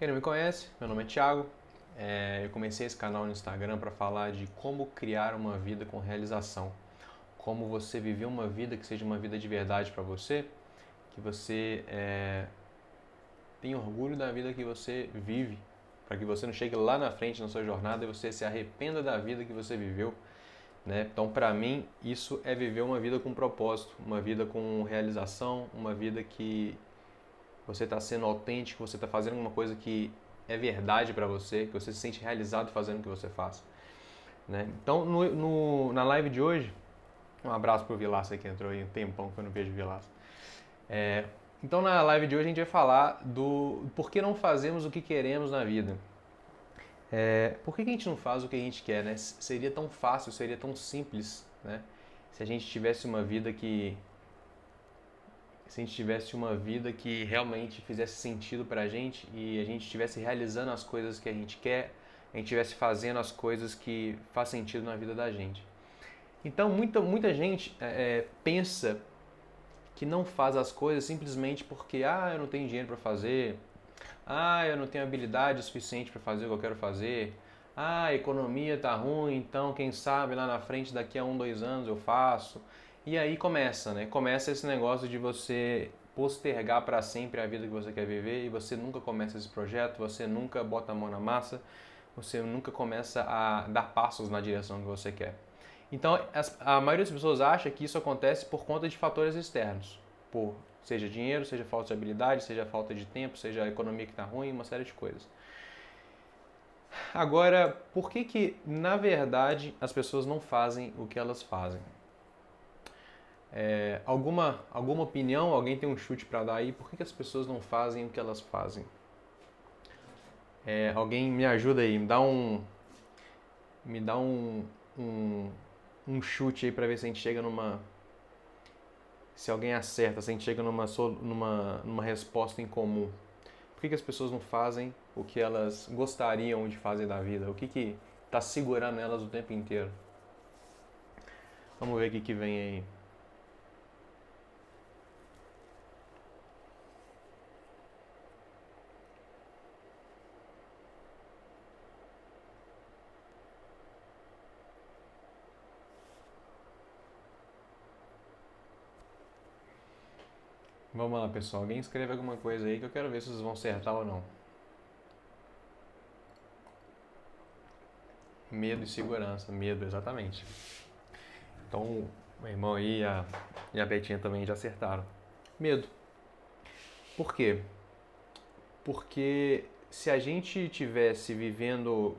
Quem não me conhece, meu nome é Thiago. É, eu comecei esse canal no Instagram para falar de como criar uma vida com realização. Como você viver uma vida que seja uma vida de verdade para você, que você é, tenha orgulho da vida que você vive, para que você não chegue lá na frente na sua jornada e você se arrependa da vida que você viveu. Né? Então, para mim, isso é viver uma vida com propósito, uma vida com realização, uma vida que você está sendo autêntico, você está fazendo uma coisa que é verdade para você, que você se sente realizado fazendo o que você faz. Né? Então, no, no, na live de hoje, um abraço pro Vilaça que entrou aí um tempão que eu não vejo Vilaça. É, então, na live de hoje, a gente vai falar do por que não fazemos o que queremos na vida. É, por que, que a gente não faz o que a gente quer, né? Seria tão fácil, seria tão simples, né? Se a gente tivesse uma vida que se a gente tivesse uma vida que realmente fizesse sentido para a gente e a gente estivesse realizando as coisas que a gente quer, a gente estivesse fazendo as coisas que faz sentido na vida da gente. Então, muita, muita gente é, é, pensa que não faz as coisas simplesmente porque, ah, eu não tenho dinheiro para fazer, ah, eu não tenho habilidade suficiente para fazer o que eu quero fazer, ah, a economia tá ruim, então quem sabe lá na frente, daqui a um, dois anos eu faço. E aí começa, né? Começa esse negócio de você postergar para sempre a vida que você quer viver e você nunca começa esse projeto, você nunca bota a mão na massa, você nunca começa a dar passos na direção que você quer. Então, a maioria das pessoas acha que isso acontece por conta de fatores externos, por seja dinheiro, seja falta de habilidade, seja falta de tempo, seja a economia que está ruim, uma série de coisas. Agora, por que que na verdade as pessoas não fazem o que elas fazem? É, alguma, alguma opinião? Alguém tem um chute para dar aí? Por que, que as pessoas não fazem o que elas fazem? É, alguém me ajuda aí, me dá um, me dá um, um, um chute aí para ver se a gente chega numa, se alguém acerta, se a gente chega numa, numa, numa resposta em comum. Por que, que as pessoas não fazem o que elas gostariam de fazer da vida? O que que está segurando elas o tempo inteiro? Vamos ver o que, que vem aí. Vamos lá, pessoal. Alguém escreve alguma coisa aí que eu quero ver se vocês vão acertar ou não. Medo e segurança. Medo, exatamente. Então, meu irmão aí e a, e a Betinha também já acertaram. Medo. Por quê? Porque se a gente tivesse vivendo.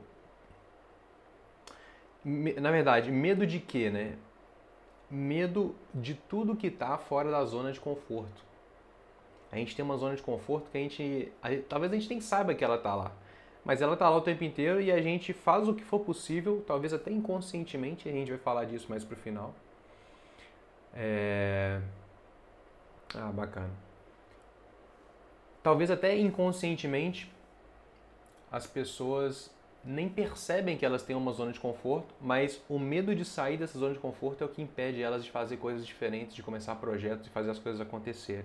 Na verdade, medo de quê, né? Medo de tudo que está fora da zona de conforto. A gente tem uma zona de conforto que a gente, a, talvez a gente nem saiba que ela está lá, mas ela está lá o tempo inteiro e a gente faz o que for possível, talvez até inconscientemente, a gente vai falar disso mais pro final. É... Ah, bacana. Talvez até inconscientemente as pessoas nem percebem que elas têm uma zona de conforto, mas o medo de sair dessa zona de conforto é o que impede elas de fazer coisas diferentes, de começar projetos, de fazer as coisas acontecerem.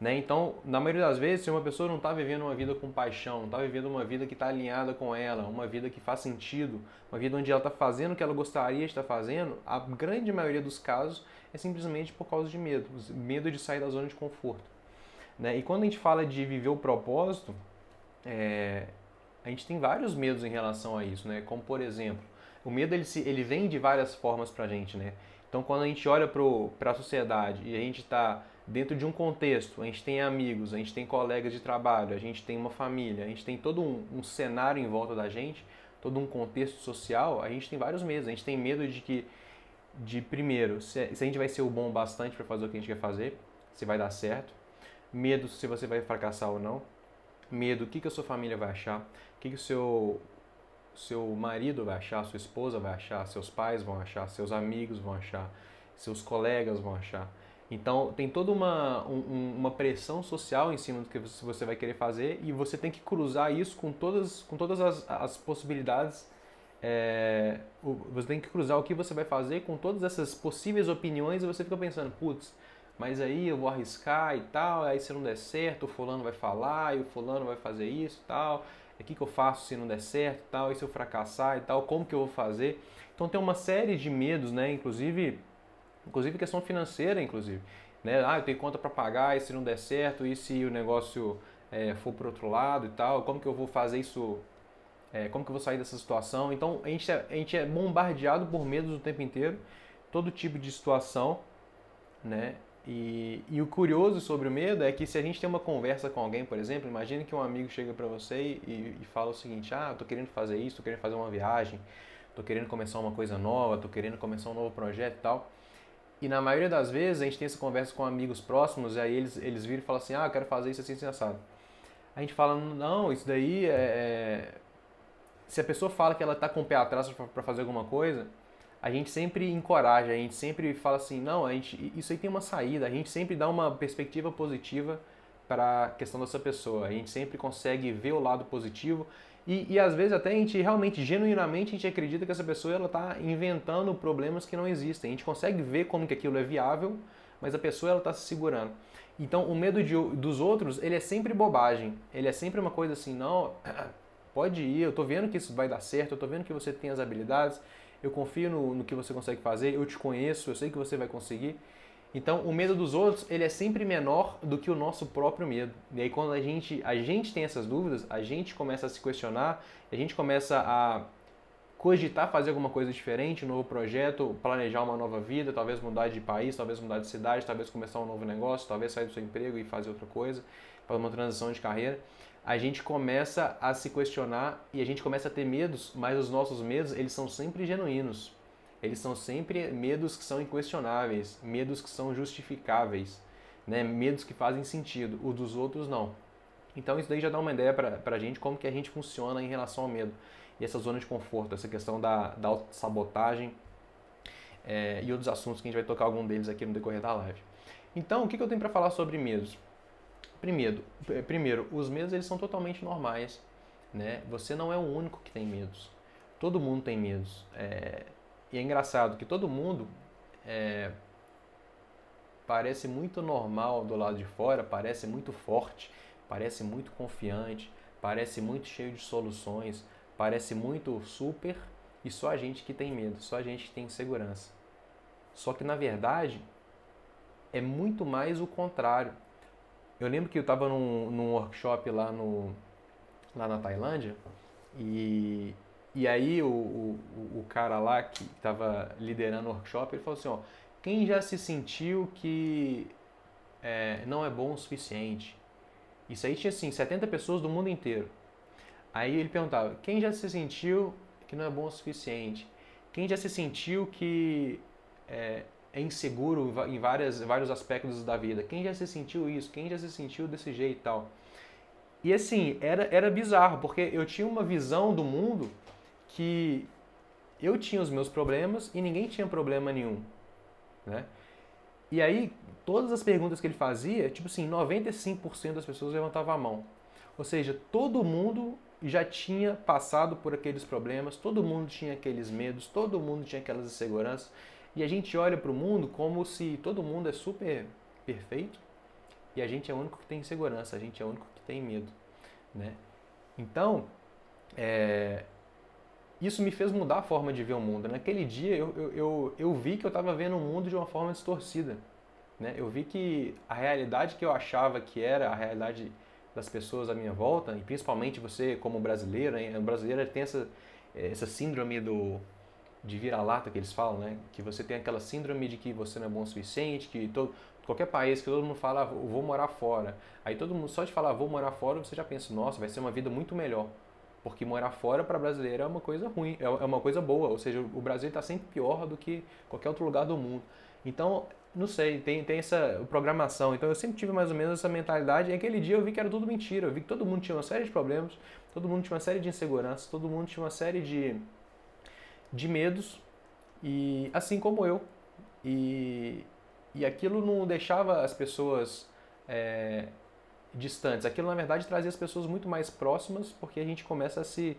Né? Então, na maioria das vezes, se uma pessoa não está vivendo uma vida com paixão, não está vivendo uma vida que está alinhada com ela, uma vida que faz sentido, uma vida onde ela está fazendo o que ela gostaria de estar fazendo, a grande maioria dos casos é simplesmente por causa de medo, medo de sair da zona de conforto. Né? E quando a gente fala de viver o propósito, é, a gente tem vários medos em relação a isso, né? Como por exemplo, o medo ele, se, ele vem de várias formas para a gente, né? Então quando a gente olha para a sociedade e a gente está dentro de um contexto, a gente tem amigos, a gente tem colegas de trabalho, a gente tem uma família, a gente tem todo um, um cenário em volta da gente, todo um contexto social, a gente tem vários medos. A gente tem medo de que, de primeiro, se, se a gente vai ser o bom bastante para fazer o que a gente quer fazer, se vai dar certo. Medo se você vai fracassar ou não. Medo, o que, que a sua família vai achar, o que, que o seu, seu marido vai achar, sua esposa vai achar, seus pais vão achar, seus amigos vão achar, seus colegas vão achar. Então tem toda uma, um, uma pressão social em cima do que você vai querer fazer e você tem que cruzar isso com todas, com todas as, as possibilidades. É, você tem que cruzar o que você vai fazer com todas essas possíveis opiniões e você fica pensando, putz, mas aí eu vou arriscar e tal, aí se não der certo, o fulano vai falar, e o fulano vai fazer isso e tal, o que, que eu faço se não der certo e tal, e se eu fracassar e tal, como que eu vou fazer? Então tem uma série de medos, né? Inclusive, inclusive questão financeira, inclusive. Né? Ah, eu tenho conta para pagar, e se não der certo, e se o negócio é, for para outro lado e tal, como que eu vou fazer isso é, como que eu vou sair dessa situação? Então a gente, é, a gente é bombardeado por medos o tempo inteiro, todo tipo de situação, né? E, e, o curioso sobre o medo é que se a gente tem uma conversa com alguém, por exemplo, imagine que um amigo chega para você e, e, fala o seguinte: Ah, tô querendo fazer isso, tô querendo fazer uma viagem, tô querendo começar uma coisa nova, tô querendo começar um novo projeto e tal. E na maioria das vezes a gente tem essa conversa com amigos próximos e aí eles, eles viram e falam assim: Ah, eu quero fazer isso assim, assim, assado. A gente fala: Não, isso daí é, é se a pessoa fala que ela está com o pé atrás para fazer alguma coisa, a gente sempre encoraja, a gente sempre fala assim, não, a gente, isso aí tem uma saída, a gente sempre dá uma perspectiva positiva para a questão dessa pessoa, a gente sempre consegue ver o lado positivo e, e às vezes até a gente realmente, genuinamente, a gente acredita que essa pessoa ela está inventando problemas que não existem, a gente consegue ver como que aquilo é viável, mas a pessoa ela está se segurando. Então o medo de, dos outros, ele é sempre bobagem, ele é sempre uma coisa assim, não pode ir, eu estou vendo que isso vai dar certo, eu estou vendo que você tem as habilidades, eu confio no, no que você consegue fazer, eu te conheço, eu sei que você vai conseguir. Então, o medo dos outros, ele é sempre menor do que o nosso próprio medo. E aí, quando a gente, a gente tem essas dúvidas, a gente começa a se questionar, a gente começa a cogitar fazer alguma coisa diferente, um novo projeto, planejar uma nova vida, talvez mudar de país, talvez mudar de cidade, talvez começar um novo negócio, talvez sair do seu emprego e fazer outra coisa, fazer uma transição de carreira a gente começa a se questionar e a gente começa a ter medos, mas os nossos medos, eles são sempre genuínos. Eles são sempre medos que são inquestionáveis, medos que são justificáveis, né? medos que fazem sentido. O dos outros não. Então isso daí já dá uma ideia para a gente como que a gente funciona em relação ao medo. E essa zona de conforto, essa questão da, da sabotagem é, e outros assuntos que a gente vai tocar algum deles aqui no decorrer da live. Então, o que, que eu tenho para falar sobre medos? Primeiro, primeiro, os medos eles são totalmente normais, né? Você não é o único que tem medos. Todo mundo tem medos. É... E é engraçado que todo mundo é... parece muito normal do lado de fora, parece muito forte, parece muito confiante, parece muito cheio de soluções, parece muito super e só a gente que tem medo, só a gente que tem insegurança. Só que na verdade é muito mais o contrário eu lembro que eu estava num, num workshop lá, no, lá na Tailândia e, e aí o, o, o cara lá que estava liderando o workshop, ele falou assim, ó, quem já se sentiu que é, não é bom o suficiente? Isso aí tinha assim, 70 pessoas do mundo inteiro. Aí ele perguntava, quem já se sentiu que não é bom o suficiente? Quem já se sentiu que é, é inseguro em várias, vários aspectos da vida. Quem já se sentiu isso? Quem já se sentiu desse jeito e tal? E assim, era, era bizarro, porque eu tinha uma visão do mundo que eu tinha os meus problemas e ninguém tinha problema nenhum, né? E aí, todas as perguntas que ele fazia, tipo assim, 95% das pessoas levantavam a mão. Ou seja, todo mundo já tinha passado por aqueles problemas, todo mundo tinha aqueles medos, todo mundo tinha aquelas inseguranças. E a gente olha para o mundo como se todo mundo é super perfeito e a gente é o único que tem insegurança, a gente é o único que tem medo, né? Então, é, isso me fez mudar a forma de ver o mundo. Naquele dia eu, eu, eu, eu vi que eu estava vendo o mundo de uma forma distorcida. Né? Eu vi que a realidade que eu achava que era a realidade das pessoas à minha volta, e principalmente você como brasileiro, hein? brasileiro tem essa, essa síndrome do de vira-lata que eles falam, né? Que você tem aquela síndrome de que você não é bom o suficiente, que todo, qualquer país que todo mundo fala, ah, vou morar fora. Aí todo mundo, só de falar, vou morar fora, você já pensa, nossa, vai ser uma vida muito melhor. Porque morar fora para brasileiro é uma coisa ruim, é, é uma coisa boa. Ou seja, o Brasil está sempre pior do que qualquer outro lugar do mundo. Então, não sei, tem, tem essa programação. Então eu sempre tive mais ou menos essa mentalidade. E aquele dia eu vi que era tudo mentira. Eu vi que todo mundo tinha uma série de problemas, todo mundo tinha uma série de inseguranças, todo mundo tinha uma série de de medos e assim como eu e, e aquilo não deixava as pessoas é, distantes aquilo na verdade trazia as pessoas muito mais próximas porque a gente começa a se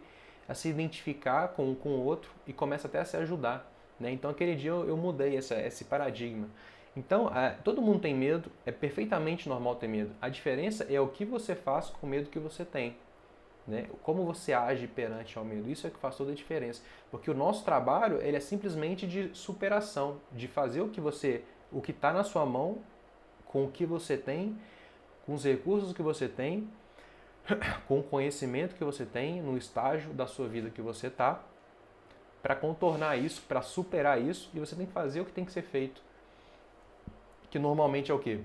a se identificar com com o outro e começa até a se ajudar né então aquele dia eu, eu mudei essa, esse paradigma Então, todo mundo tem medo, é perfeitamente normal ter medo. A diferença é o que você faz com o medo que você tem. Né? Como você age perante ao medo. Isso é que faz toda a diferença. Porque o nosso trabalho ele é simplesmente de superação, de fazer o que você, o que está na sua mão, com o que você tem, com os recursos que você tem, com o conhecimento que você tem, no estágio da sua vida que você está, para contornar isso, para superar isso, e você tem que fazer o que tem que ser feito. Que normalmente é o quê?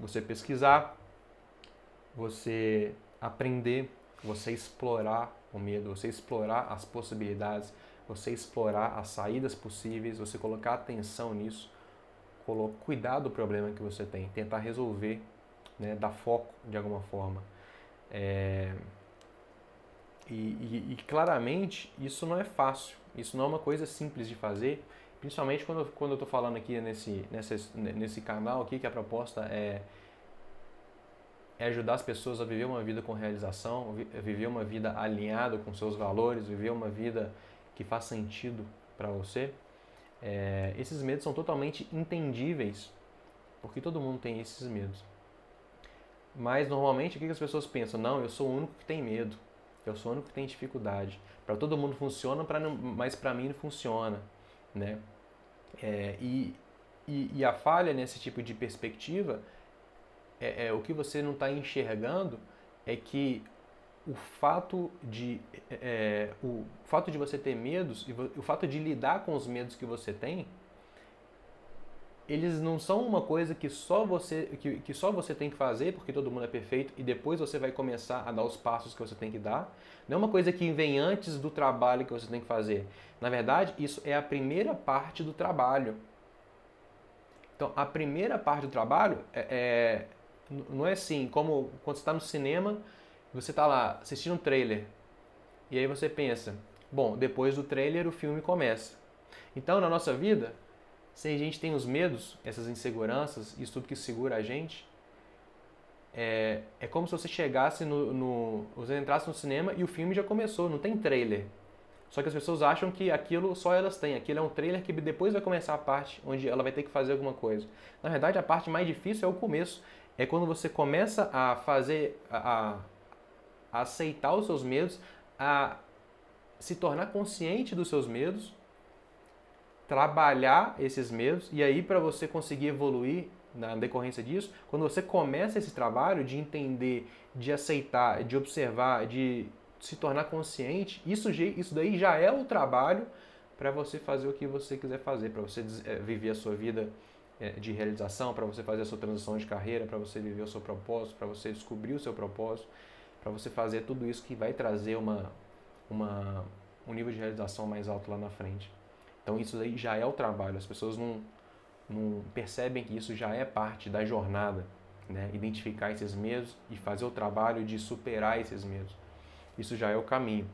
Você pesquisar, você aprender, você explorar o medo, você explorar as possibilidades, você explorar as saídas possíveis, você colocar atenção nisso, cuidar do problema que você tem, tentar resolver, né, dar foco de alguma forma. É... E, e, e, claramente isso não é fácil, isso não é uma coisa simples de fazer, principalmente quando, quando eu estou falando aqui nesse, nesse, nesse canal aqui que a proposta é é ajudar as pessoas a viver uma vida com realização, viver uma vida alinhada com seus valores, viver uma vida que faz sentido para você. É, esses medos são totalmente entendíveis, porque todo mundo tem esses medos. Mas normalmente o que as pessoas pensam? Não, eu sou o único que tem medo, eu sou o único que tem dificuldade. Para todo mundo funciona, pra não, mas para mim não funciona, né? É, e, e, e a falha nesse tipo de perspectiva é, é, o que você não está enxergando é que o fato de é, o fato de você ter medos e o fato de lidar com os medos que você tem eles não são uma coisa que só você que, que só você tem que fazer porque todo mundo é perfeito e depois você vai começar a dar os passos que você tem que dar não é uma coisa que vem antes do trabalho que você tem que fazer na verdade isso é a primeira parte do trabalho então a primeira parte do trabalho é, é não é assim, como quando você está no cinema, você está lá assistindo um trailer. E aí você pensa, bom, depois do trailer o filme começa. Então na nossa vida, se a gente tem os medos, essas inseguranças, isso tudo que segura a gente, é, é como se você chegasse no, no. Você entrasse no cinema e o filme já começou, não tem trailer. Só que as pessoas acham que aquilo só elas têm. Aquilo é um trailer que depois vai começar a parte onde ela vai ter que fazer alguma coisa. Na verdade, a parte mais difícil é o começo é quando você começa a fazer, a, a aceitar os seus medos, a se tornar consciente dos seus medos, trabalhar esses medos e aí para você conseguir evoluir na decorrência disso, quando você começa esse trabalho de entender, de aceitar, de observar, de se tornar consciente, isso, isso daí já é o trabalho para você fazer o que você quiser fazer, para você eh, viver a sua vida é, de realização, para você fazer a sua transição de carreira, para você viver o seu propósito, para você descobrir o seu propósito, para você fazer tudo isso que vai trazer uma, uma, um nível de realização mais alto lá na frente. Então isso aí já é o trabalho, as pessoas não, não percebem que isso já é parte da jornada, né? identificar esses medos e fazer o trabalho de superar esses medos. Isso já é o caminho.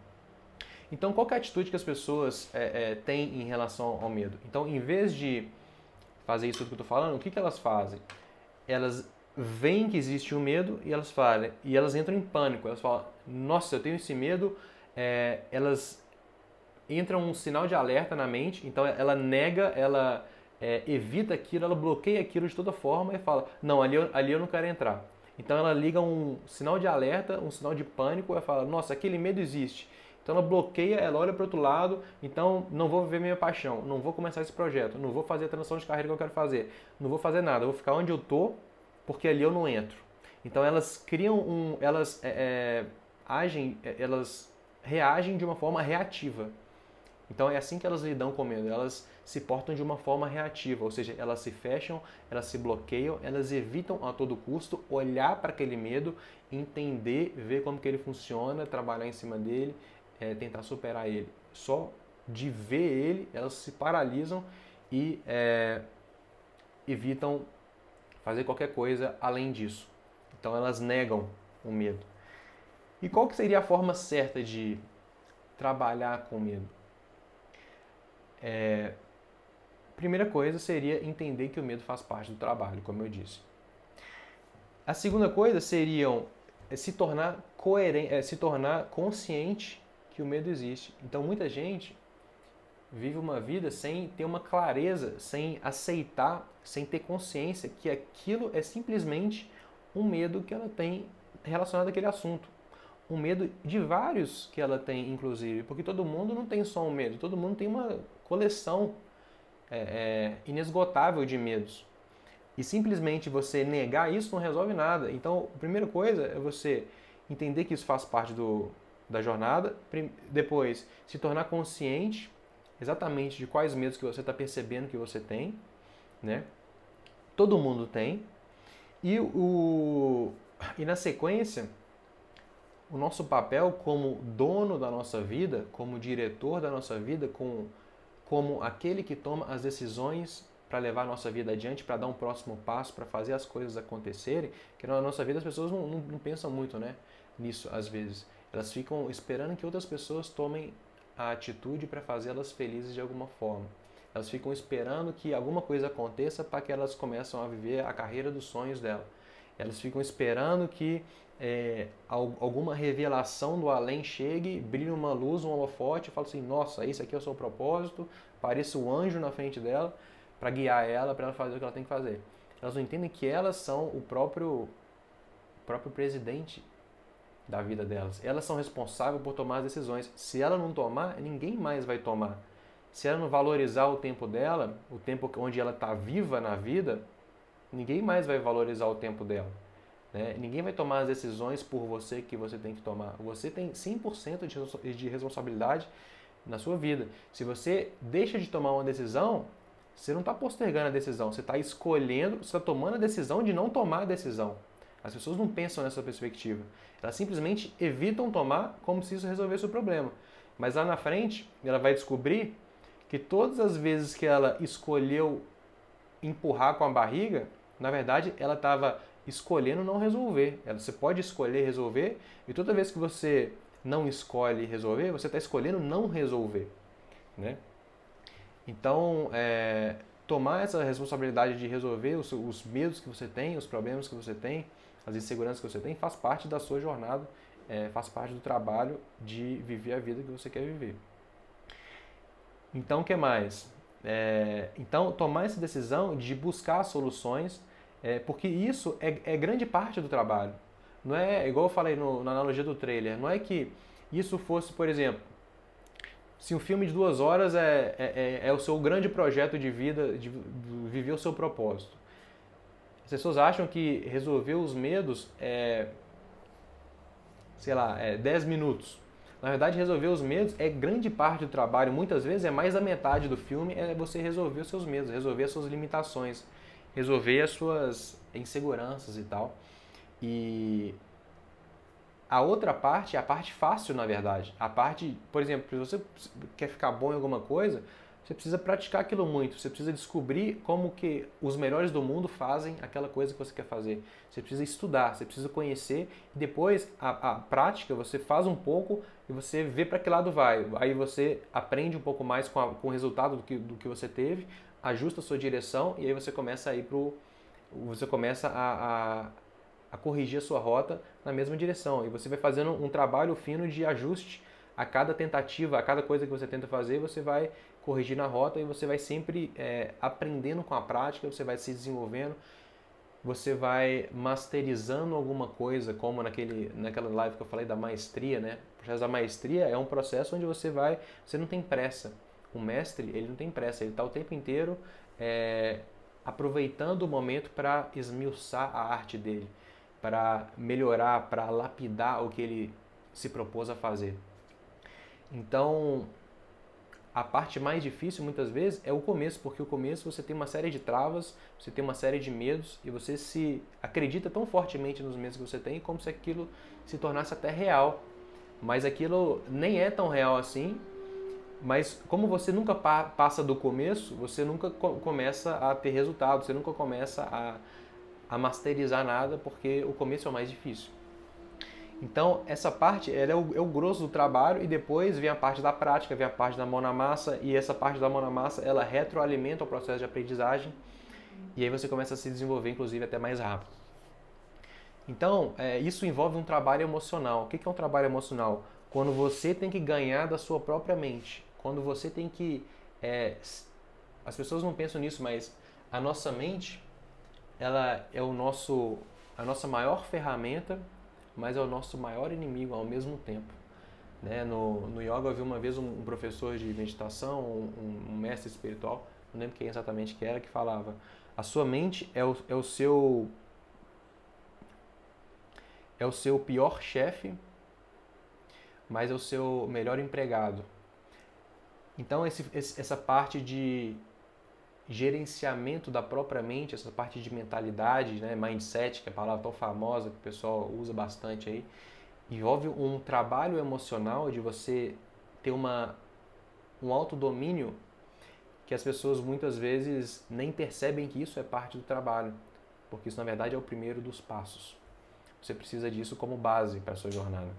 Então, qual é a atitude que as pessoas é, é, têm em relação ao medo? Então, em vez de fazer isso que eu estou falando, o que, que elas fazem? Elas veem que existe um medo e elas falam, e elas entram em pânico. Elas falam, nossa, eu tenho esse medo. É, elas entram um sinal de alerta na mente, então ela nega, ela é, evita aquilo, ela bloqueia aquilo de toda forma e fala, não, ali eu, ali eu não quero entrar. Então ela liga um sinal de alerta, um sinal de pânico e fala, nossa, aquele medo existe. Então ela bloqueia, ela olha para outro lado, então não vou viver minha paixão, não vou começar esse projeto, não vou fazer a transição de carreira que eu quero fazer, não vou fazer nada, vou ficar onde eu tô, porque ali eu não entro. Então elas criam um, elas é, é, agem, é, elas reagem de uma forma reativa. Então é assim que elas lidam com medo, elas se portam de uma forma reativa, ou seja, elas se fecham, elas se bloqueiam, elas evitam a todo custo olhar para aquele medo, entender, ver como que ele funciona, trabalhar em cima dele é, tentar superar ele. Só de ver ele, elas se paralisam e é, evitam fazer qualquer coisa além disso. Então elas negam o medo. E qual que seria a forma certa de trabalhar com medo? É, primeira coisa seria entender que o medo faz parte do trabalho, como eu disse. A segunda coisa seria é, se tornar coerente, é, se tornar consciente que o medo existe. Então muita gente vive uma vida sem ter uma clareza, sem aceitar, sem ter consciência que aquilo é simplesmente um medo que ela tem relacionado àquele assunto. Um medo de vários que ela tem, inclusive, porque todo mundo não tem só um medo, todo mundo tem uma coleção é, é, inesgotável de medos. E simplesmente você negar isso não resolve nada. Então, a primeira coisa é você entender que isso faz parte do, da jornada, depois se tornar consciente exatamente de quais medos que você está percebendo que você tem, né? Todo mundo tem. E, o, e na sequência, o nosso papel como dono da nossa vida, como diretor da nossa vida, com, como aquele que toma as decisões para levar a nossa vida adiante, para dar um próximo passo, para fazer as coisas acontecerem, que na nossa vida as pessoas não, não, não pensam muito né, nisso às vezes. Elas ficam esperando que outras pessoas tomem a atitude para fazê-las felizes de alguma forma. Elas ficam esperando que alguma coisa aconteça para que elas começem a viver a carreira dos sonhos dela. Elas ficam esperando que é, alguma revelação do além chegue, brilhe uma luz, um holofote, e fale assim: Nossa, isso aqui é o seu propósito. Pareça um anjo na frente dela para guiar ela, para ela fazer o que ela tem que fazer. Elas não entendem que elas são o próprio, o próprio presidente da vida delas. Elas são responsáveis por tomar as decisões. Se ela não tomar, ninguém mais vai tomar. Se ela não valorizar o tempo dela, o tempo onde ela está viva na vida, ninguém mais vai valorizar o tempo dela. Né? Ninguém vai tomar as decisões por você que você tem que tomar. Você tem 100% de responsabilidade na sua vida. Se você deixa de tomar uma decisão, você não está postergando a decisão, você está escolhendo, você está tomando a decisão de não tomar a decisão. As pessoas não pensam nessa perspectiva. Elas simplesmente evitam tomar como se isso resolvesse o problema. Mas lá na frente, ela vai descobrir que todas as vezes que ela escolheu empurrar com a barriga, na verdade ela estava escolhendo não resolver. Você pode escolher resolver e toda vez que você não escolhe resolver, você está escolhendo não resolver. Né? Então, é, tomar essa responsabilidade de resolver os, os medos que você tem, os problemas que você tem, as inseguranças que você tem, faz parte da sua jornada, é, faz parte do trabalho de viver a vida que você quer viver. Então, o que mais? É, então, tomar essa decisão de buscar soluções, é, porque isso é, é, grande parte do trabalho. Não é, igual eu falei no, na analogia do trailer, não é que isso fosse, por exemplo, se um filme de duas horas é, é, é, é o seu grande projeto de vida, de viver o seu propósito. As pessoas acham que resolver os medos é, sei lá, é 10 minutos. Na verdade, resolver os medos é grande parte do trabalho. Muitas vezes é mais da metade do filme é você resolver os seus medos, resolver as suas limitações, resolver as suas inseguranças e tal. E a outra parte é a parte fácil, na verdade. A parte, por exemplo, se você quer ficar bom em alguma coisa, você precisa praticar aquilo muito. Você precisa descobrir como que os melhores do mundo fazem aquela coisa que você quer fazer. Você precisa estudar, você precisa conhecer. E depois, a, a prática, você faz um pouco e você vê para que lado vai. Aí você aprende um pouco mais com, a, com o resultado do que, do que você teve, ajusta a sua direção e aí você começa a ir pro... Você começa a, a a corrigir a sua rota na mesma direção. E você vai fazendo um trabalho fino de ajuste a cada tentativa, a cada coisa que você tenta fazer, você vai corrigir na rota e você vai sempre é, aprendendo com a prática, você vai se desenvolvendo, você vai masterizando alguma coisa, como naquele, naquela live que eu falei da maestria, né? O processo da maestria é um processo onde você vai, você não tem pressa. O mestre, ele não tem pressa, ele está o tempo inteiro é, aproveitando o momento para esmiuçar a arte dele para melhorar, para lapidar o que ele se propôs a fazer. Então, a parte mais difícil muitas vezes é o começo, porque o começo você tem uma série de travas, você tem uma série de medos e você se acredita tão fortemente nos medos que você tem como se aquilo se tornasse até real. Mas aquilo nem é tão real assim. Mas como você nunca pa passa do começo, você nunca co começa a ter resultado, você nunca começa a a masterizar nada, porque o começo é o mais difícil. Então, essa parte é, o, é o grosso do trabalho e depois vem a parte da prática, vem a parte da mão na massa e essa parte da mão na massa ela retroalimenta o processo de aprendizagem e aí você começa a se desenvolver, inclusive, até mais rápido. Então, é, isso envolve um trabalho emocional. O que é um trabalho emocional? Quando você tem que ganhar da sua própria mente, quando você tem que é, as pessoas não pensam nisso, mas a nossa mente, ela é o nosso, a nossa maior ferramenta, mas é o nosso maior inimigo ao mesmo tempo. Né? No, no yoga eu vi uma vez um, professor de meditação, um, um, mestre espiritual, não lembro quem exatamente que era, que falava: a sua mente é o, é o seu é o seu pior chefe, mas é o seu melhor empregado. Então esse, essa parte de gerenciamento da própria mente, essa parte de mentalidade, né, mindset, que é a palavra tão famosa que o pessoal usa bastante aí, envolve um trabalho emocional de você ter uma, um autodomínio que as pessoas muitas vezes nem percebem que isso é parte do trabalho, porque isso na verdade é o primeiro dos passos. Você precisa disso como base para a sua jornada.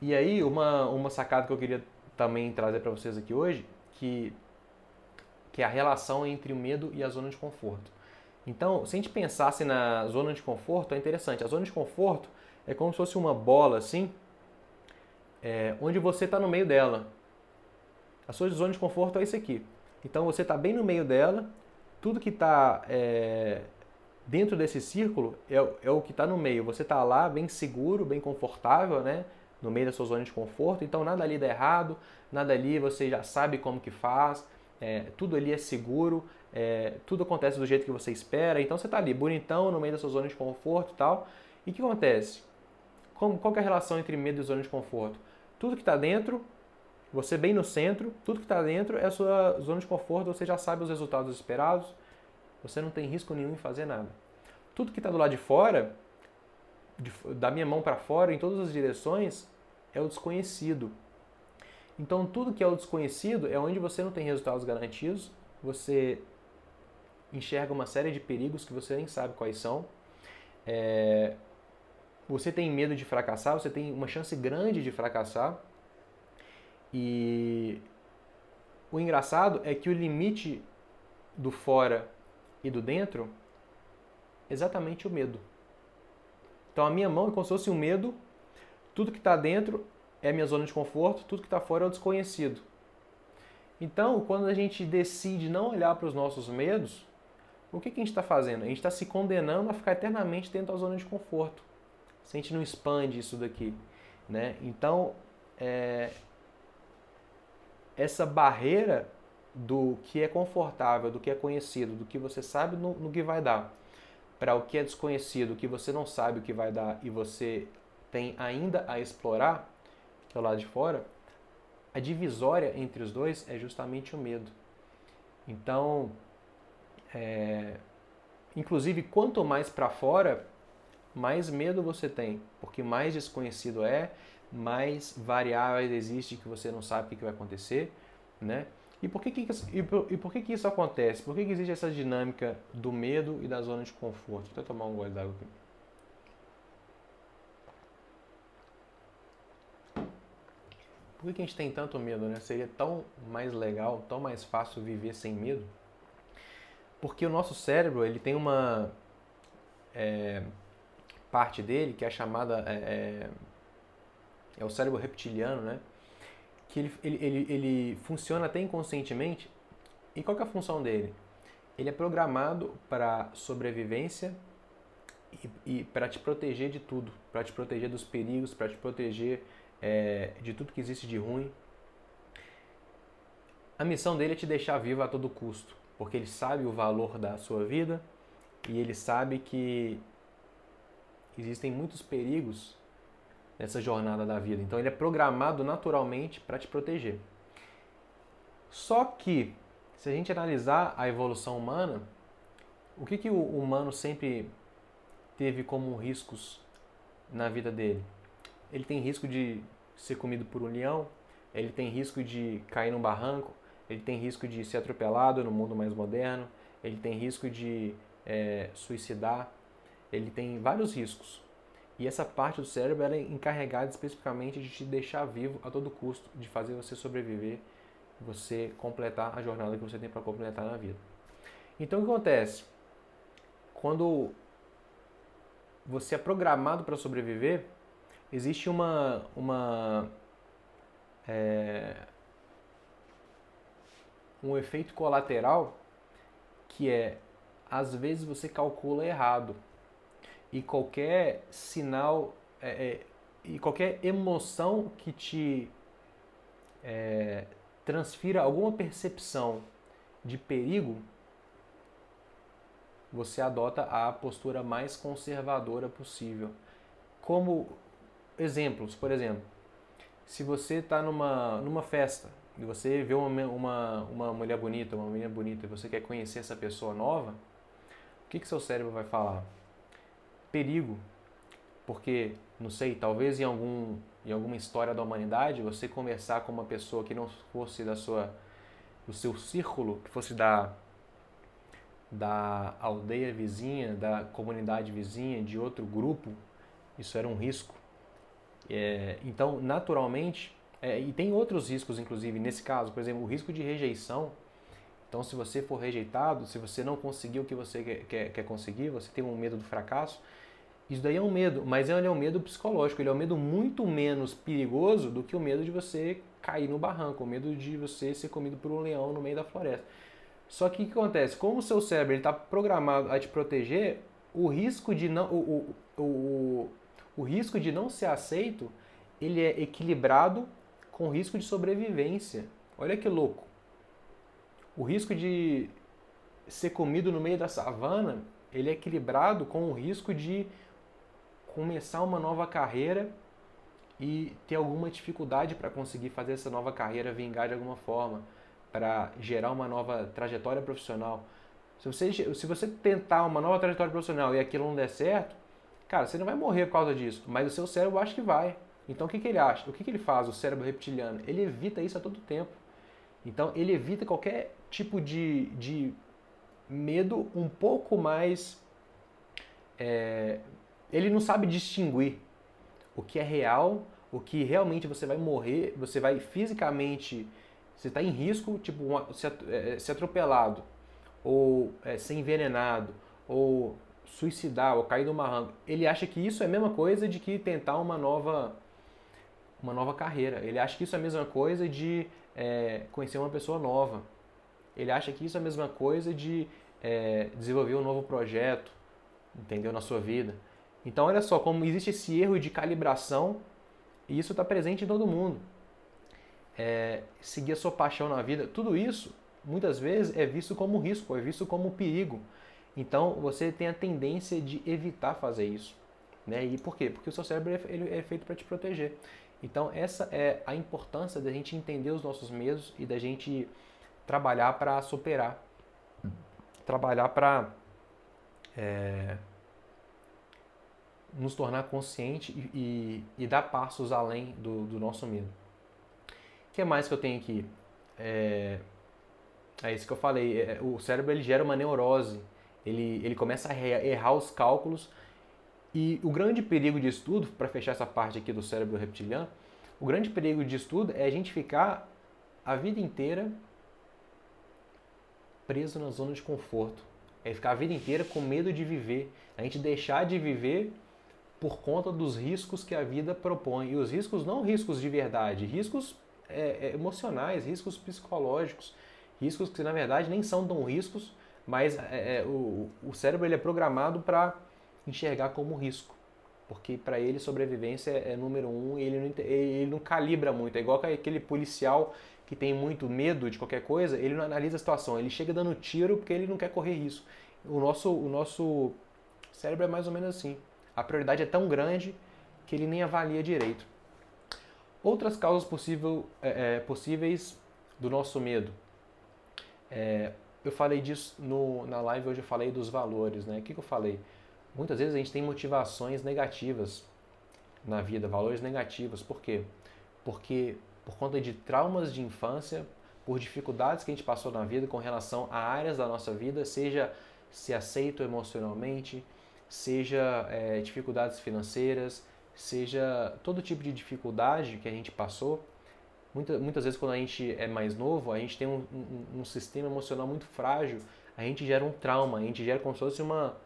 E aí, uma, uma sacada que eu queria também trazer para vocês aqui hoje, que, que é a relação entre o medo e a zona de conforto. Então, se a gente pensasse na zona de conforto, é interessante. A zona de conforto é como se fosse uma bola assim, é, onde você está no meio dela. A sua zona de conforto é isso aqui. Então você está bem no meio dela, tudo que está é, dentro desse círculo é, é o que está no meio. Você está lá bem seguro, bem confortável, né? No meio da sua zona de conforto. Então nada ali dá errado, nada ali você já sabe como que faz, é, tudo ali é seguro, é, tudo acontece do jeito que você espera. Então você está ali bonitão no meio da sua zona de conforto e tal. E o que acontece? Como, qual é a relação entre medo e zona de conforto? Tudo que está dentro, você bem no centro, tudo que está dentro é a sua zona de conforto, você já sabe os resultados esperados, você não tem risco nenhum em fazer nada. Tudo que está do lado de fora, de, da minha mão para fora, em todas as direções, é o desconhecido. Então, tudo que é o desconhecido é onde você não tem resultados garantidos, você enxerga uma série de perigos que você nem sabe quais são. É, você tem medo de fracassar, você tem uma chance grande de fracassar. E o engraçado é que o limite do fora e do dentro é exatamente o medo. Então a minha mão é como se fosse um medo, tudo que está dentro é minha zona de conforto, tudo que está fora é o desconhecido. Então, quando a gente decide não olhar para os nossos medos, o que, que a gente está fazendo? A gente está se condenando a ficar eternamente dentro da zona de conforto se a gente não expande isso daqui, né? Então, é, essa barreira do que é confortável, do que é conhecido, do que você sabe no, no que vai dar, para o que é desconhecido, que você não sabe o que vai dar e você tem ainda a explorar, que é o lado de fora, a divisória entre os dois é justamente o medo. Então, é, inclusive, quanto mais para fora, mais medo você tem, porque mais desconhecido é, mais variáveis existem que você não sabe o que vai acontecer, né? E por que, que, e por, e por que, que isso acontece? Por que, que existe essa dinâmica do medo e da zona de conforto? Deixa eu tomar um gole d'água aqui. Por que, que a gente tem tanto medo, né? Seria tão mais legal, tão mais fácil viver sem medo? Porque o nosso cérebro, ele tem uma... É, parte dele, que é chamada. É, é, é o cérebro reptiliano, né? Que ele, ele, ele, ele funciona até inconscientemente. E qual é a função dele? Ele é programado para sobrevivência e, e para te proteger de tudo, para te proteger dos perigos, para te proteger é, de tudo que existe de ruim. A missão dele é te deixar vivo a todo custo, porque ele sabe o valor da sua vida e ele sabe que existem muitos perigos nessa jornada da vida. Então ele é programado naturalmente para te proteger. Só que, se a gente analisar a evolução humana, o que, que o humano sempre teve como riscos na vida dele? Ele tem risco de ser comido por um leão, ele tem risco de cair num barranco, ele tem risco de ser atropelado no mundo mais moderno, ele tem risco de é, suicidar, ele tem vários riscos. E essa parte do cérebro é encarregada especificamente de te deixar vivo a todo custo, de fazer você sobreviver, você completar a jornada que você tem para completar na vida. Então o que acontece? Quando você é programado para sobreviver, existe uma, uma é, um efeito colateral que é às vezes você calcula errado e qualquer sinal é, é, e qualquer emoção que te é, transfira alguma percepção de perigo, você adota a postura mais conservadora possível. Como exemplos, por exemplo, se você está numa, numa festa e você vê uma, uma, uma mulher bonita, uma menina bonita, e você quer conhecer essa pessoa nova, o que, que seu cérebro vai falar? Perigo. Porque, não sei, talvez em, algum, em alguma história da humanidade, você conversar com uma pessoa que não fosse da sua, do seu círculo, que fosse da, da aldeia vizinha, da comunidade vizinha, de outro grupo, isso era um risco. É, então, naturalmente, é, e tem outros riscos, inclusive, nesse caso, por exemplo, o risco de rejeição. Então, se você for rejeitado, se você não conseguir o que você quer, quer, quer conseguir, você tem um medo do fracasso, isso daí é um medo, mas ele é um medo psicológico, ele é um medo muito menos perigoso do que o medo de você cair no barranco, o medo de você ser comido por um leão no meio da floresta. Só que o que acontece? Como o seu cérebro está programado a te proteger, o risco de não, o, o, o, o risco de não ser aceito, ele é equilibrado com o risco de sobrevivência. Olha que louco. O risco de ser comido no meio da savana, ele é equilibrado com o risco de começar uma nova carreira e ter alguma dificuldade para conseguir fazer essa nova carreira vingar de alguma forma, para gerar uma nova trajetória profissional. Se você, se você tentar uma nova trajetória profissional e aquilo não der certo, Cara, você não vai morrer por causa disso, mas o seu cérebro acha que vai. Então o que, que ele acha? O que, que ele faz, o cérebro reptiliano? Ele evita isso a todo tempo. Então ele evita qualquer tipo de, de medo um pouco mais. É, ele não sabe distinguir o que é real, o que realmente você vai morrer, você vai fisicamente. Você está em risco, tipo, uma, ser, é, ser atropelado, ou é, ser envenenado, ou suicidar ou cair no barranco, ele acha que isso é a mesma coisa de que tentar uma nova uma nova carreira. Ele acha que isso é a mesma coisa de é, conhecer uma pessoa nova. Ele acha que isso é a mesma coisa de é, desenvolver um novo projeto, entendeu, na sua vida. Então, olha só como existe esse erro de calibração e isso está presente em todo mundo. É, seguir a sua paixão na vida, tudo isso muitas vezes é visto como risco, é visto como perigo. Então você tem a tendência de evitar fazer isso. Né? E por quê? Porque o seu cérebro ele é feito para te proteger. Então essa é a importância da gente entender os nossos medos e da gente trabalhar para superar. Trabalhar para é, nos tornar consciente e, e, e, dar passos além do, do nosso medo. O que mais que eu tenho aqui? É, é isso que eu falei. É, o cérebro ele gera uma neurose ele, ele começa a errar os cálculos. E o grande perigo de estudo, para fechar essa parte aqui do cérebro reptiliano, o grande perigo de estudo é a gente ficar a vida inteira preso na zona de conforto. É ficar a vida inteira com medo de viver. A gente deixar de viver por conta dos riscos que a vida propõe. E os riscos não riscos de verdade, riscos é, é emocionais, riscos psicológicos, riscos que na verdade nem são tão riscos, mas é, é, o, o cérebro ele é programado para enxergar como risco, porque para ele sobrevivência é, é número um e ele não, ele não calibra muito. É igual aquele policial que tem muito medo de qualquer coisa, ele não analisa a situação, ele chega dando tiro porque ele não quer correr risco. O nosso, o nosso cérebro é mais ou menos assim. A prioridade é tão grande que ele nem avalia direito. Outras causas possível, é, é possíveis do nosso medo. É, eu falei disso no, na live hoje, eu falei dos valores, né? O que, que eu falei? Muitas vezes a gente tem motivações negativas na vida, valores negativos. Por quê? Porque por conta de traumas de infância, por dificuldades que a gente passou na vida com relação a áreas da nossa vida, seja se aceito emocionalmente, seja é, dificuldades financeiras, seja todo tipo de dificuldade que a gente passou, Muitas, muitas vezes, quando a gente é mais novo, a gente tem um, um, um, sistema emocional muito frágil, a gente gera um trauma, a gente gera como se fosse uma,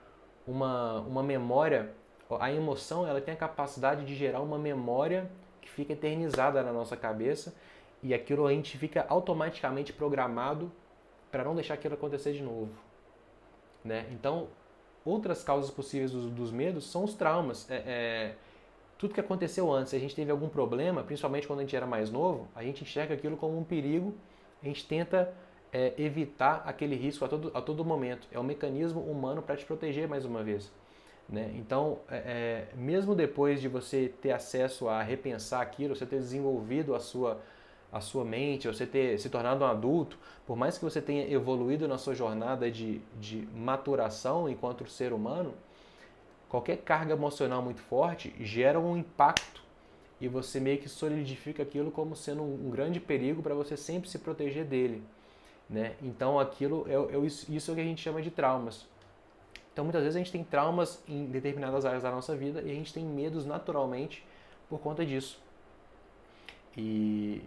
uma, uma memória. A emoção ela tem a capacidade de gerar uma memória que fica eternizada na nossa cabeça e aquilo a gente fica automaticamente programado para não deixar aquilo acontecer de novo. Né? Então, outras causas possíveis dos, dos medos são os traumas. É, é, tudo que aconteceu antes, se a gente teve algum problema, principalmente quando a gente era mais novo, a gente enxerga aquilo como um perigo, a gente tenta é, evitar aquele risco a todo, a todo momento. É um mecanismo humano para te proteger mais uma vez. Né? Então, é, é, mesmo depois de você ter acesso a repensar aquilo, você ter desenvolvido a sua, a sua mente, você ter se tornado um adulto, por mais que você tenha evoluído na sua jornada de, de maturação enquanto ser humano, qualquer carga emocional muito forte gera um impacto e você meio que solidifica aquilo como sendo um grande perigo para você sempre se proteger dele. Né? Então aquilo é, é isso que a gente chama de traumas. Então muitas vezes a gente tem traumas em determinadas áreas da nossa vida e a gente tem medos naturalmente por conta disso. E,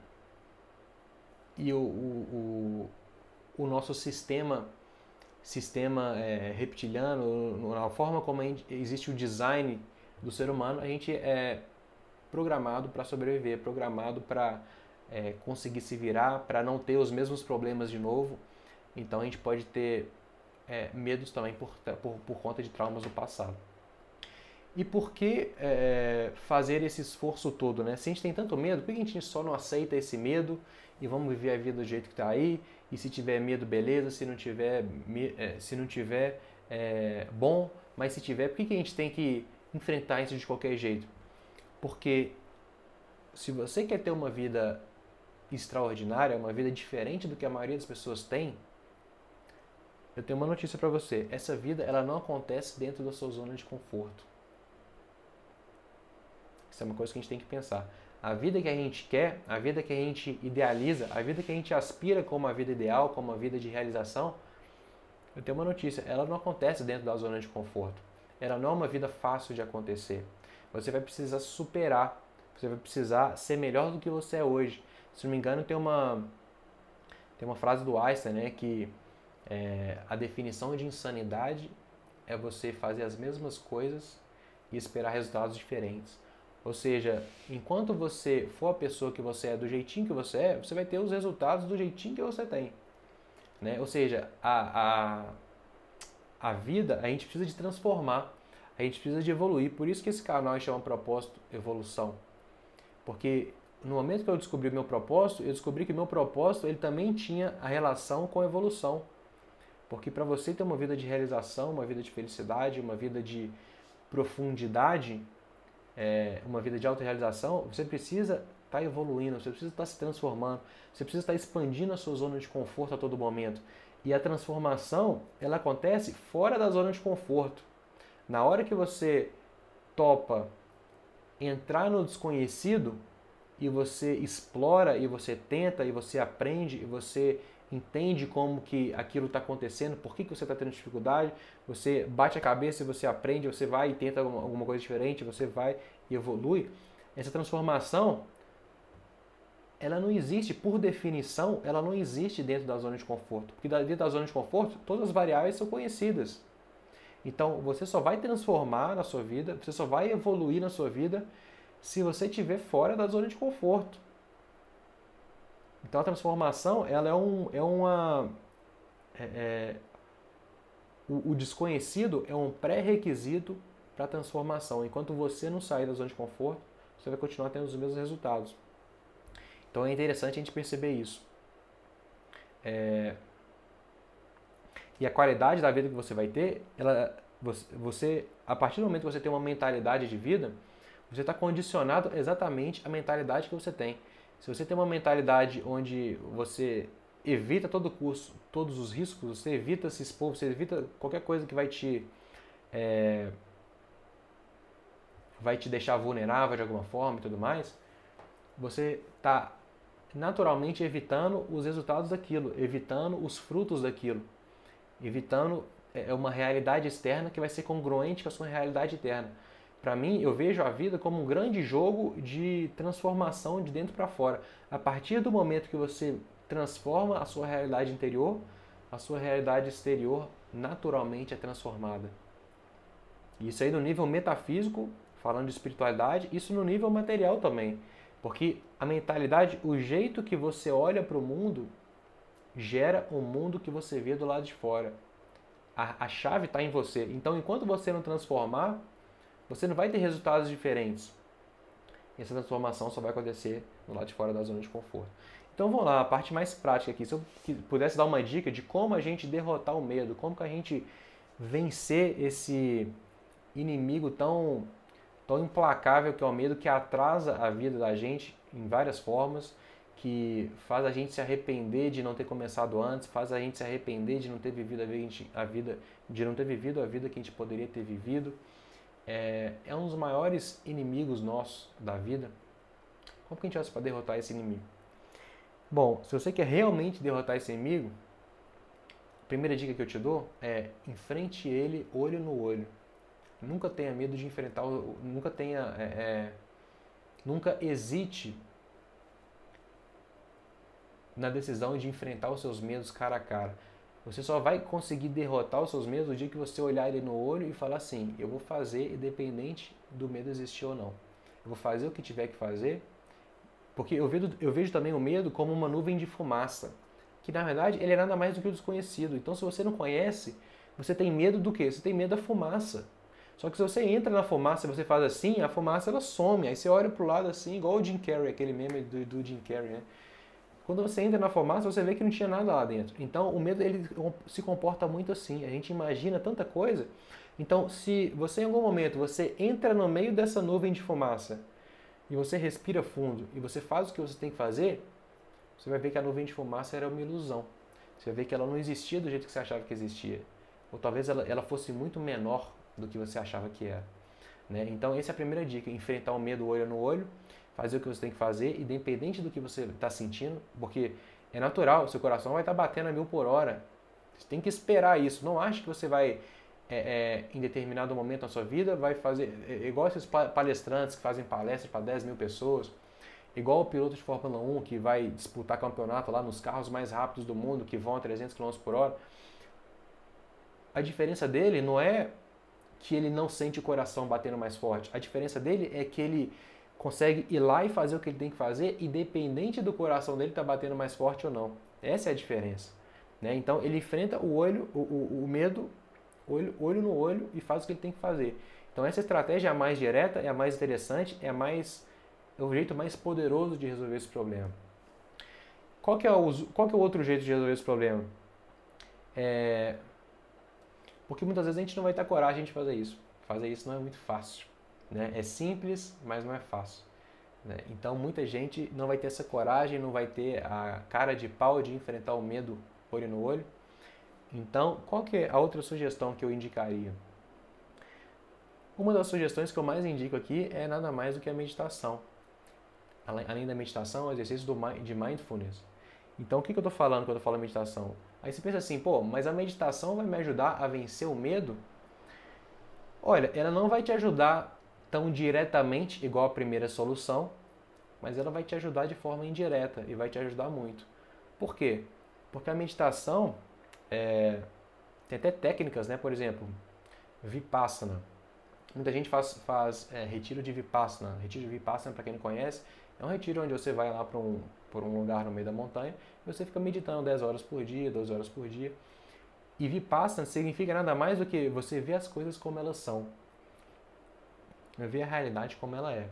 e o, o, o, o nosso sistema sistema é, reptiliano, na forma como gente, existe o design do ser humano, a gente é programado para sobreviver, programado para é, conseguir se virar, para não ter os mesmos problemas de novo. Então a gente pode ter é, medos também por, por, por, conta de traumas do passado. E por que é, fazer esse esforço todo? Né? Se a gente tem tanto medo, por que a gente só não aceita esse medo e vamos viver a vida do jeito que está aí? E se tiver medo, beleza. Se não tiver, é, se não tiver é, bom. Mas se tiver, por que a gente tem que enfrentar isso de qualquer jeito? Porque se você quer ter uma vida extraordinária, uma vida diferente do que a maioria das pessoas tem, eu tenho uma notícia para você. Essa vida ela não acontece dentro da sua zona de conforto. Isso é uma coisa que a gente tem que pensar. A vida que a gente quer, a vida que a gente idealiza, a vida que a gente aspira como a vida ideal, como a vida de realização, eu tenho uma notícia, ela não acontece dentro da zona de conforto. Ela não é uma vida fácil de acontecer. Você vai precisar superar, você vai precisar ser melhor do que você é hoje. Se não me engano, tem uma tem uma frase do Einstein, né, que é, a definição de insanidade é você fazer as mesmas coisas e esperar resultados diferentes. Ou seja, enquanto você for a pessoa que você é, do jeitinho que você é, você vai ter os resultados do jeitinho que você tem. Né? Ou seja, a, a, a vida a gente precisa de transformar, a gente precisa de evoluir. Por isso que esse canal chama Propósito Evolução. Porque no momento que eu descobri o meu propósito, eu descobri que o meu propósito ele também tinha a relação com a evolução. Porque para você ter uma vida de realização, uma vida de felicidade, uma vida de profundidade, é, uma vida de autorrealização, você precisa estar tá evoluindo, você precisa estar tá se transformando, você precisa estar tá expandindo a sua zona de conforto a todo momento. E a transformação, ela acontece fora da zona de conforto. Na hora que você topa entrar no desconhecido e você explora e você tenta e você aprende e você entende como que aquilo está acontecendo, por que, que você está tendo dificuldade, você bate a cabeça e você aprende, você vai e tenta alguma, coisa diferente, você vai e evolui. Essa transformação, ela não existe, por definição, ela não existe dentro da zona de conforto. Porque dentro da zona de conforto, todas as variáveis são conhecidas. Então, você só vai transformar na sua vida, você só vai evoluir na sua vida se você estiver fora da zona de conforto. Então a transformação ela é, um, é uma. É, é, o, o, desconhecido é um pré-requisito para a transformação. Enquanto você não sair da zona de conforto, você vai continuar tendo os mesmos resultados. Então é interessante a gente perceber isso. É, e a qualidade da vida que você vai ter, ela, você, a partir do momento que você tem uma mentalidade de vida, você está condicionado exatamente à mentalidade que você tem. Se você tem uma mentalidade onde você evita todo custo, todos os riscos, você evita se expor, você evita qualquer coisa que vai te é, vai te deixar vulnerável de alguma forma e tudo mais, você está naturalmente evitando os resultados daquilo, evitando os frutos daquilo, evitando é, uma realidade externa que vai ser congruente com a sua realidade interna. Para mim, eu vejo a vida como um grande jogo de transformação de dentro para fora. A partir do momento que você transforma a sua realidade interior, a sua realidade exterior naturalmente é transformada. Isso aí no nível metafísico, falando de espiritualidade, isso no nível material também. Porque a mentalidade, o jeito que você olha para o mundo, gera o mundo que você vê do lado de fora. A, a chave está em você. Então, enquanto você não transformar, você não vai ter resultados diferentes. Essa transformação só vai acontecer do lado de fora da zona de conforto. Então vamos lá, a parte mais prática aqui. Se eu pudesse dar uma dica de como a gente derrotar o medo, como que a gente vencer esse inimigo tão, tão implacável que é o medo, que atrasa a vida da gente em várias formas, que faz a gente se arrepender de não ter começado antes, faz a gente se arrepender de não ter vivido a vida, de não ter vivido a vida que a gente poderia ter vivido. É, é um dos maiores inimigos nossos da vida. Como que a gente faz para derrotar esse inimigo? Bom, se você quer realmente derrotar esse inimigo, a primeira dica que eu te dou é enfrente ele olho no olho. Nunca tenha medo de enfrentar, nunca tenha, é, é, nunca hesite na decisão de enfrentar os seus medos cara a cara. Você só vai conseguir derrotar os seus medos no dia que você olhar ele no olho e falar assim: eu vou fazer independente do medo existir ou não. Eu vou fazer o que tiver que fazer, porque eu vejo, eu vejo também o medo como uma nuvem de fumaça, que na verdade ele é nada mais do que o desconhecido. Então, se você não conhece, você tem medo do quê? Você tem medo da fumaça. Só que se você entra na fumaça e você faz assim, a fumaça ela some. Aí você olha pro lado assim, igual o Jim Carrey, aquele meme do, do Jim Carrey, né? Quando você entra na fumaça, você vê que não tinha nada lá dentro. Então, o medo ele se comporta muito assim. A gente imagina tanta coisa. Então, se você em algum momento você entra no meio dessa nuvem de fumaça e você respira fundo e você faz o que você tem que fazer, você vai ver que a nuvem de fumaça era uma ilusão. Você vai ver que ela não existia do jeito que você achava que existia. Ou talvez ela, ela fosse muito menor do que você achava que era. Né? Então, essa é a primeira dica: enfrentar o medo olho no olho fazer o que você tem que fazer, independente do que você está sentindo, porque é natural, seu coração vai estar tá batendo a mil por hora. Você tem que esperar isso. Não ache que você vai, é, é, em determinado momento da sua vida, vai fazer. É, é igual esses palestrantes que fazem palestras para 10 mil pessoas, igual o piloto de Fórmula 1 que vai disputar campeonato lá nos carros mais rápidos do mundo, que vão a 300 km por hora. A diferença dele não é que ele não sente o coração batendo mais forte. A diferença dele é que ele consegue ir lá e fazer o que ele tem que fazer, independente do coração dele estar tá batendo mais forte ou não. Essa é a diferença. Né? Então ele enfrenta o olho, o, o, o medo, olho, olho no olho e faz o que ele tem que fazer. Então essa estratégia é a mais direta, é a mais interessante, é a mais é o jeito mais poderoso de resolver esse problema. Qual que é o, qual que é o outro jeito de resolver esse problema? É... Porque muitas vezes a gente não vai ter coragem de fazer isso. Fazer isso não é muito fácil. Né? É simples, mas não é fácil. Né? Então muita gente não vai ter essa coragem, não vai ter a cara de pau de enfrentar o medo olho no olho. Então, qual que é a outra sugestão que eu indicaria? Uma das sugestões que eu mais indico aqui é nada mais do que a meditação. Além da meditação, o exercício de mindfulness. Então, o que, eu estou falando quando eu falo meditação? Aí você pensa assim, pô, mas a meditação vai me ajudar a vencer o medo? Olha, ela não vai te ajudar tão diretamente igual a primeira solução, mas ela vai te ajudar de forma indireta e vai te ajudar muito. Por quê? Porque a meditação é, tem até técnicas, né? Por exemplo, Vipassana. Muita gente faz, faz é, retiro de Vipassana. Retiro de Vipassana, para quem não conhece, é um retiro onde você vai lá para um, um lugar no meio da montanha e você fica meditando 10 horas por dia, 12 horas por dia. E Vipassana significa nada mais do que você ver as coisas como elas são ver a realidade como ela é.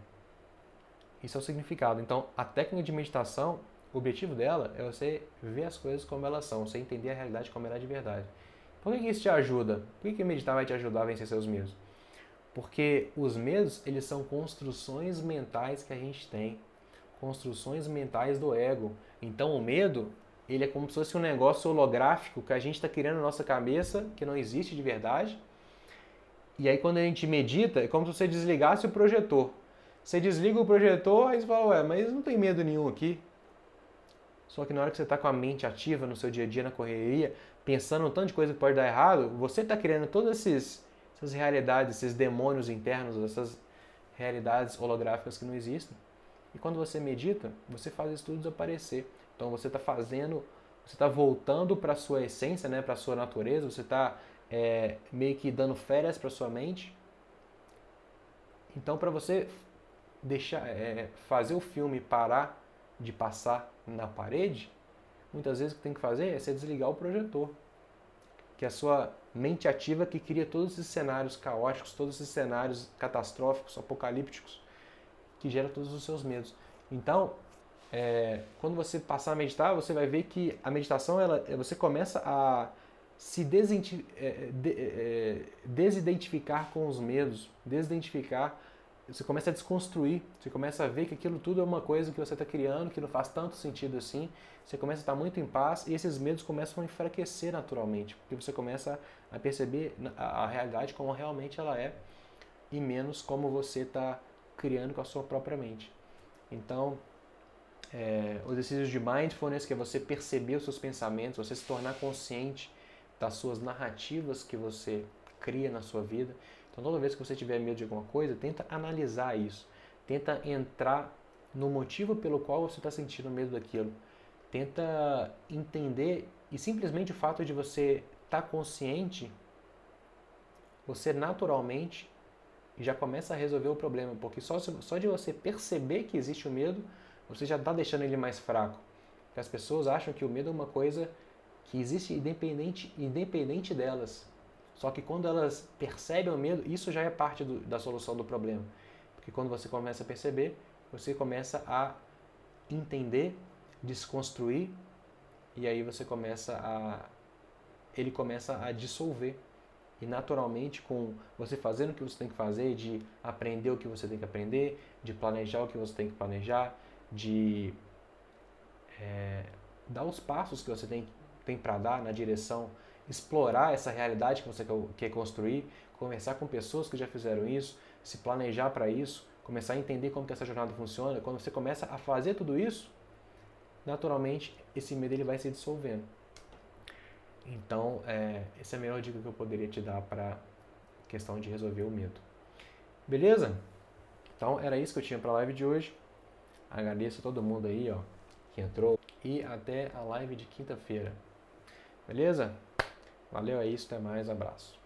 Isso é o significado. Então, a técnica de meditação, o objetivo dela é você ver as coisas como elas são, você entender a realidade como ela é de verdade. Por que isso te ajuda? Por que meditar vai te ajudar a vencer seus medos? Porque os medos, eles são construções mentais que a gente tem, construções mentais do ego. Então, o medo, ele é como se fosse um negócio holográfico que a gente está criando na nossa cabeça, que não existe de verdade, e aí quando a gente medita, é como se você desligasse o projetor. Você desliga o projetor, aí você fala, ué, mas não tem medo nenhum aqui. Só que na hora que você está com a mente ativa no seu dia a dia, na correria, pensando um tanto de coisa que pode dar errado, você está criando todas esses, essas realidades, esses demônios internos, essas realidades holográficas que não existem. E quando você medita, você faz isso tudo desaparecer. Então você está fazendo, você está voltando para a sua essência, né, para a sua natureza, você está é, meio que dando férias para sua mente. Então, para você deixar, é, fazer o filme parar de passar na parede, muitas vezes o que tem que fazer é você desligar o projetor, que é a sua mente ativa que cria todos esses cenários caóticos, todos esses cenários catastróficos, apocalípticos, que gera todos os seus medos. Então, é, quando você passar a meditar, você vai ver que a meditação, ela, você começa a se é, de, é, desidentificar com os medos, desidentificar, você começa a desconstruir, você começa a ver que aquilo tudo é uma coisa que você está criando, que não faz tanto sentido assim, você começa a estar muito em paz e esses medos começam a enfraquecer naturalmente, porque você começa a perceber a realidade como realmente ela é e menos como você está criando com a sua própria mente. Então, é, os exercícios de mindfulness, que é você perceber os seus pensamentos, você se tornar consciente das suas narrativas que você cria na sua vida. Então, toda vez que você tiver medo de alguma coisa, tenta analisar isso. Tenta entrar no motivo pelo qual você está sentindo medo daquilo. Tenta entender e simplesmente o fato de você estar tá consciente, você naturalmente já começa a resolver o problema, porque só, só de você perceber que existe o medo, você já está deixando ele mais fraco. Porque as pessoas acham que o medo é uma coisa que existe independente, independente delas. Só que quando elas percebem o medo, isso já é parte do, da solução do problema. Porque quando você começa a perceber, você começa a entender, desconstruir, e aí você começa a. Ele começa a dissolver. E naturalmente, com você fazendo o que você tem que fazer, de aprender o que você tem que aprender, de planejar o que você tem que planejar, de é, dar os passos que você tem, tem para dar na direção, explorar essa realidade que você quer construir, conversar com pessoas que já fizeram isso, se planejar para isso, começar a entender como que essa jornada funciona. Quando você começa a fazer tudo isso, naturalmente esse medo ele vai se dissolvendo. Então, é, essa é a melhor dica que eu poderia te dar para questão de resolver o medo. Beleza? Então, era isso que eu tinha para a live de hoje. Agradeço a todo mundo aí, ó, que entrou. E até a live de quinta-feira. Beleza? Valeu, é isso. Até mais. Abraço.